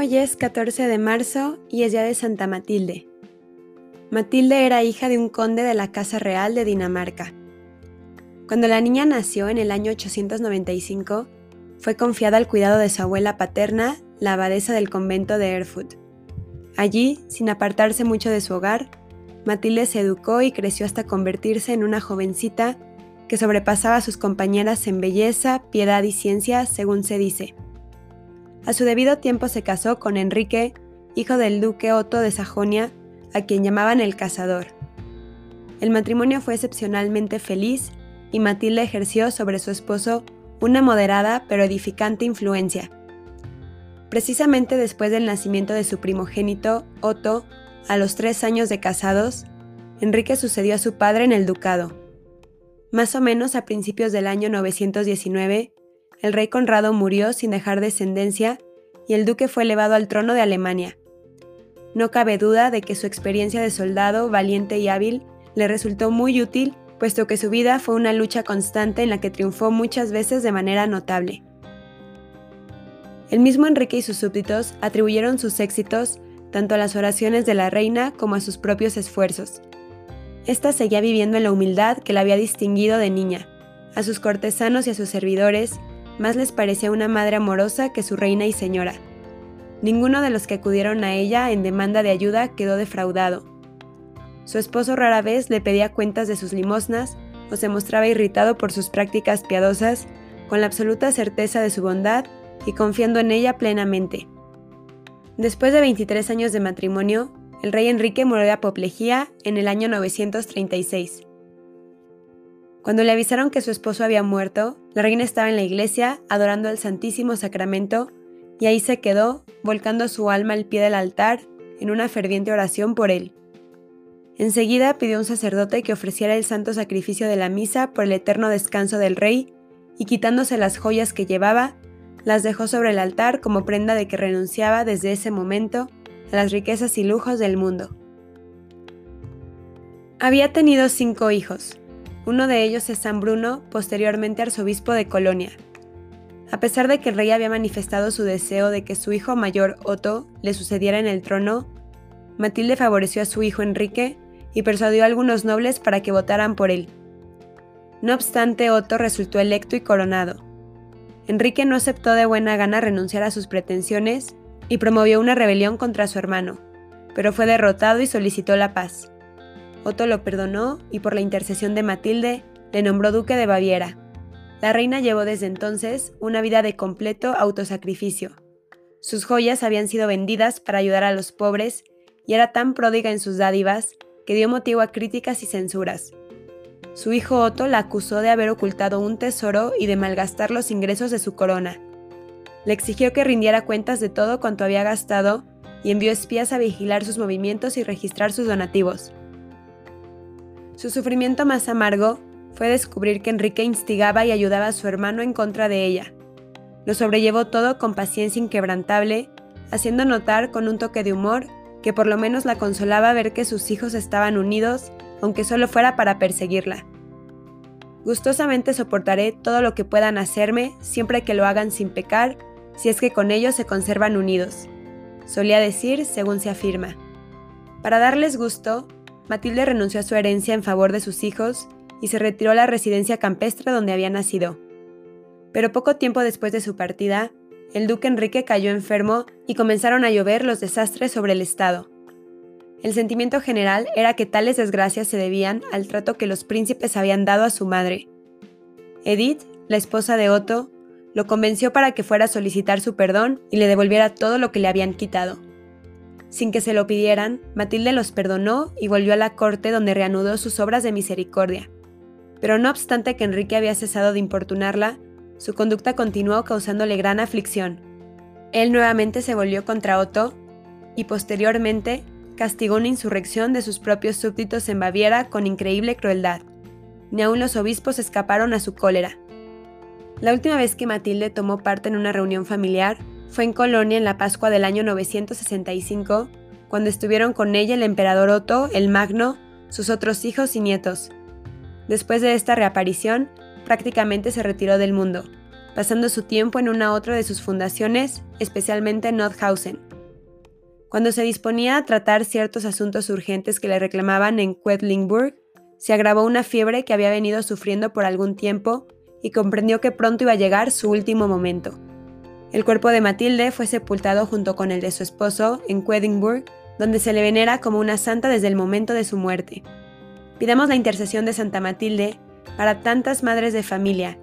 Hoy es 14 de marzo y es día de Santa Matilde. Matilde era hija de un conde de la Casa Real de Dinamarca. Cuando la niña nació en el año 895, fue confiada al cuidado de su abuela paterna, la abadesa del convento de Erfurt. Allí, sin apartarse mucho de su hogar, Matilde se educó y creció hasta convertirse en una jovencita que sobrepasaba a sus compañeras en belleza, piedad y ciencia, según se dice. A su debido tiempo se casó con Enrique, hijo del duque Otto de Sajonia, a quien llamaban el cazador. El matrimonio fue excepcionalmente feliz y Matilde ejerció sobre su esposo una moderada pero edificante influencia. Precisamente después del nacimiento de su primogénito, Otto, a los tres años de casados, Enrique sucedió a su padre en el ducado. Más o menos a principios del año 919, el rey Conrado murió sin dejar descendencia y el duque fue elevado al trono de Alemania. No cabe duda de que su experiencia de soldado valiente y hábil le resultó muy útil, puesto que su vida fue una lucha constante en la que triunfó muchas veces de manera notable. El mismo Enrique y sus súbditos atribuyeron sus éxitos tanto a las oraciones de la reina como a sus propios esfuerzos. Esta seguía viviendo en la humildad que la había distinguido de niña. A sus cortesanos y a sus servidores más les parecía una madre amorosa que su reina y señora. Ninguno de los que acudieron a ella en demanda de ayuda quedó defraudado. Su esposo rara vez le pedía cuentas de sus limosnas o se mostraba irritado por sus prácticas piadosas, con la absoluta certeza de su bondad y confiando en ella plenamente. Después de 23 años de matrimonio, el rey Enrique murió de apoplejía en el año 936. Cuando le avisaron que su esposo había muerto, la reina estaba en la iglesia adorando el Santísimo Sacramento y ahí se quedó, volcando su alma al pie del altar en una ferviente oración por él. Enseguida pidió a un sacerdote que ofreciera el santo sacrificio de la misa por el eterno descanso del rey y quitándose las joyas que llevaba, las dejó sobre el altar como prenda de que renunciaba desde ese momento a las riquezas y lujos del mundo. Había tenido cinco hijos, uno de ellos es San Bruno, posteriormente arzobispo de Colonia. A pesar de que el rey había manifestado su deseo de que su hijo mayor Otto le sucediera en el trono, Matilde favoreció a su hijo Enrique y persuadió a algunos nobles para que votaran por él. No obstante, Otto resultó electo y coronado. Enrique no aceptó de buena gana renunciar a sus pretensiones y promovió una rebelión contra su hermano, pero fue derrotado y solicitó la paz. Otto lo perdonó y por la intercesión de Matilde le nombró duque de Baviera. La reina llevó desde entonces una vida de completo autosacrificio. Sus joyas habían sido vendidas para ayudar a los pobres y era tan pródiga en sus dádivas que dio motivo a críticas y censuras. Su hijo Otto la acusó de haber ocultado un tesoro y de malgastar los ingresos de su corona. Le exigió que rindiera cuentas de todo cuanto había gastado y envió espías a vigilar sus movimientos y registrar sus donativos. Su sufrimiento más amargo fue descubrir que Enrique instigaba y ayudaba a su hermano en contra de ella. Lo sobrellevó todo con paciencia inquebrantable, haciendo notar con un toque de humor que por lo menos la consolaba ver que sus hijos estaban unidos, aunque solo fuera para perseguirla. Gustosamente soportaré todo lo que puedan hacerme, siempre que lo hagan sin pecar, si es que con ellos se conservan unidos, solía decir según se afirma. Para darles gusto, Matilde renunció a su herencia en favor de sus hijos y se retiró a la residencia campestre donde había nacido. Pero poco tiempo después de su partida, el duque Enrique cayó enfermo y comenzaron a llover los desastres sobre el Estado. El sentimiento general era que tales desgracias se debían al trato que los príncipes habían dado a su madre. Edith, la esposa de Otto, lo convenció para que fuera a solicitar su perdón y le devolviera todo lo que le habían quitado. Sin que se lo pidieran, Matilde los perdonó y volvió a la corte donde reanudó sus obras de misericordia. Pero no obstante que Enrique había cesado de importunarla, su conducta continuó causándole gran aflicción. Él nuevamente se volvió contra Otto y posteriormente castigó una insurrección de sus propios súbditos en Baviera con increíble crueldad. Ni aun los obispos escaparon a su cólera. La última vez que Matilde tomó parte en una reunión familiar fue en Colonia en la Pascua del año 965, cuando estuvieron con ella el emperador Otto el Magno, sus otros hijos y nietos. Después de esta reaparición, prácticamente se retiró del mundo, pasando su tiempo en una otra de sus fundaciones, especialmente en Nordhausen. Cuando se disponía a tratar ciertos asuntos urgentes que le reclamaban en Quedlinburg, se agravó una fiebre que había venido sufriendo por algún tiempo y comprendió que pronto iba a llegar su último momento. El cuerpo de Matilde fue sepultado junto con el de su esposo en Quedlinburg, donde se le venera como una santa desde el momento de su muerte. Pidamos la intercesión de Santa Matilde para tantas madres de familia,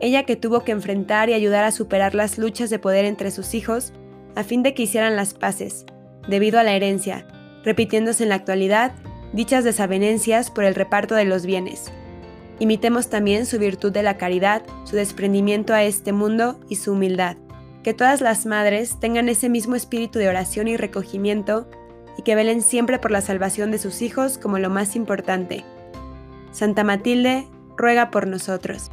ella que tuvo que enfrentar y ayudar a superar las luchas de poder entre sus hijos a fin de que hicieran las paces, debido a la herencia, repitiéndose en la actualidad dichas desavenencias por el reparto de los bienes. Imitemos también su virtud de la caridad, su desprendimiento a este mundo y su humildad. Que todas las madres tengan ese mismo espíritu de oración y recogimiento y que velen siempre por la salvación de sus hijos como lo más importante. Santa Matilde, ruega por nosotros.